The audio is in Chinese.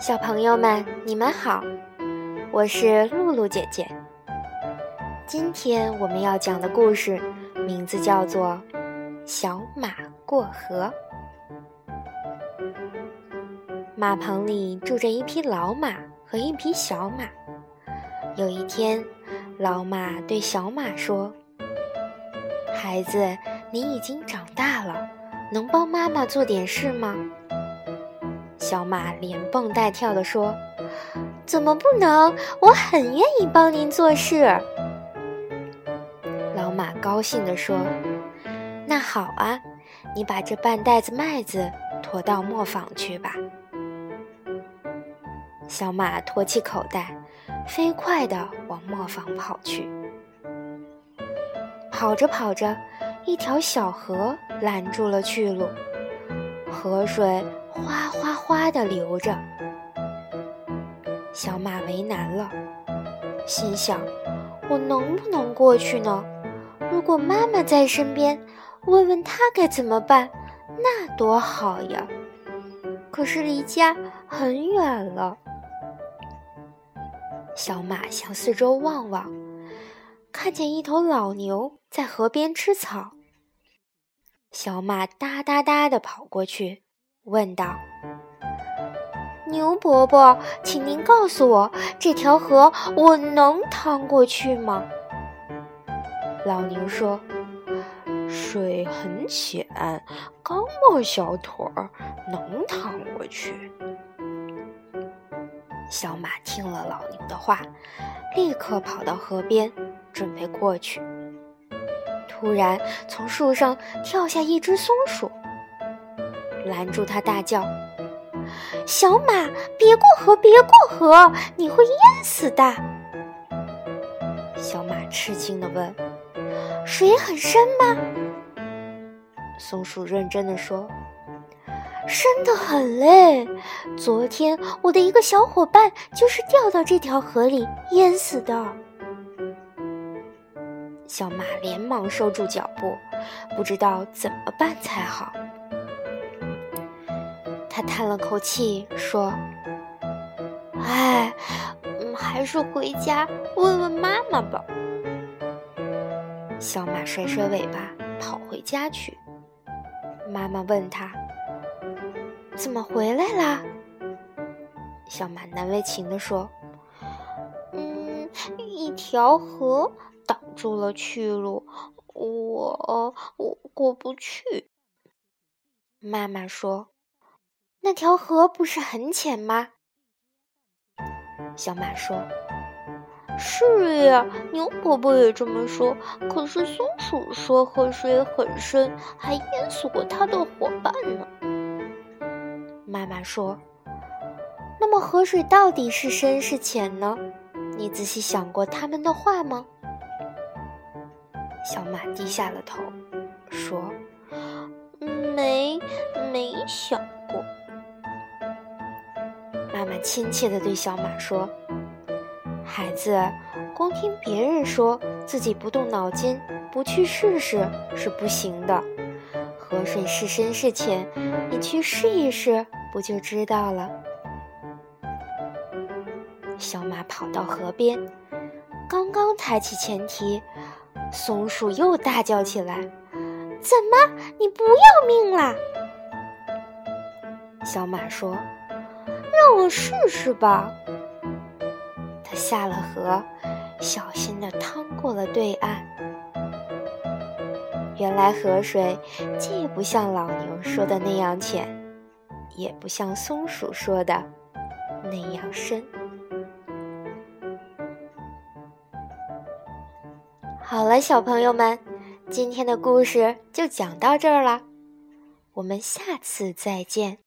小朋友们，你们好，我是露露姐姐。今天我们要讲的故事名字叫做《小马过河》。马棚里住着一匹老马和一匹小马。有一天，老马对小马说：“孩子，你已经长大了，能帮妈妈做点事吗？”小马连蹦带跳地说：“怎么不能？我很愿意帮您做事。”老马高兴地说：“那好啊，你把这半袋子麦子驮到磨坊去吧。”小马托起口袋，飞快地往磨坊跑去。跑着跑着，一条小河拦住了去路，河水哗哗哗地流着。小马为难了，心想：“我能不能过去呢？”如果妈妈在身边，问问她该怎么办，那多好呀！可是离家很远了。小马向四周望望，看见一头老牛在河边吃草。小马哒哒哒地跑过去，问道：“牛伯伯，请您告诉我，这条河我能趟过去吗？”老牛说：“水很浅，刚没小腿儿，能趟过去。”小马听了老牛的话，立刻跑到河边，准备过去。突然，从树上跳下一只松鼠，拦住他，大叫：“小马，别过河，别过河，你会淹死的！”小马吃惊地问。水很深吗？松鼠认真的说：“深得很嘞！昨天我的一个小伙伴就是掉到这条河里淹死的。”小马连忙收住脚步，不知道怎么办才好。叹了口气说：“哎，嗯，还是回家问问妈妈吧。”小马甩甩尾巴，跑回家去。妈妈问他：“怎么回来啦？”小马难为情地说：“嗯，一条河挡住了去路，我我过不去。”妈妈说：“那条河不是很浅吗？”小马说。是呀，牛伯伯也这么说。可是松鼠说河水很深，还淹死过它的伙伴呢。妈妈说：“那么河水到底是深是浅呢？你仔细想过他们的话吗？”小马低下了头，说：“没，没想过。”妈妈亲切地对小马说。孩子，光听别人说自己不动脑筋，不去试试是不行的。河水是深是浅，你去试一试，不就知道了？小马跑到河边，刚刚抬起前蹄，松鼠又大叫起来：“怎么，你不要命啦？”小马说：“让我试试吧。”他下了河，小心地趟过了对岸。原来河水既不像老牛说的那样浅，也不像松鼠说的那样深。好了，小朋友们，今天的故事就讲到这儿了，我们下次再见。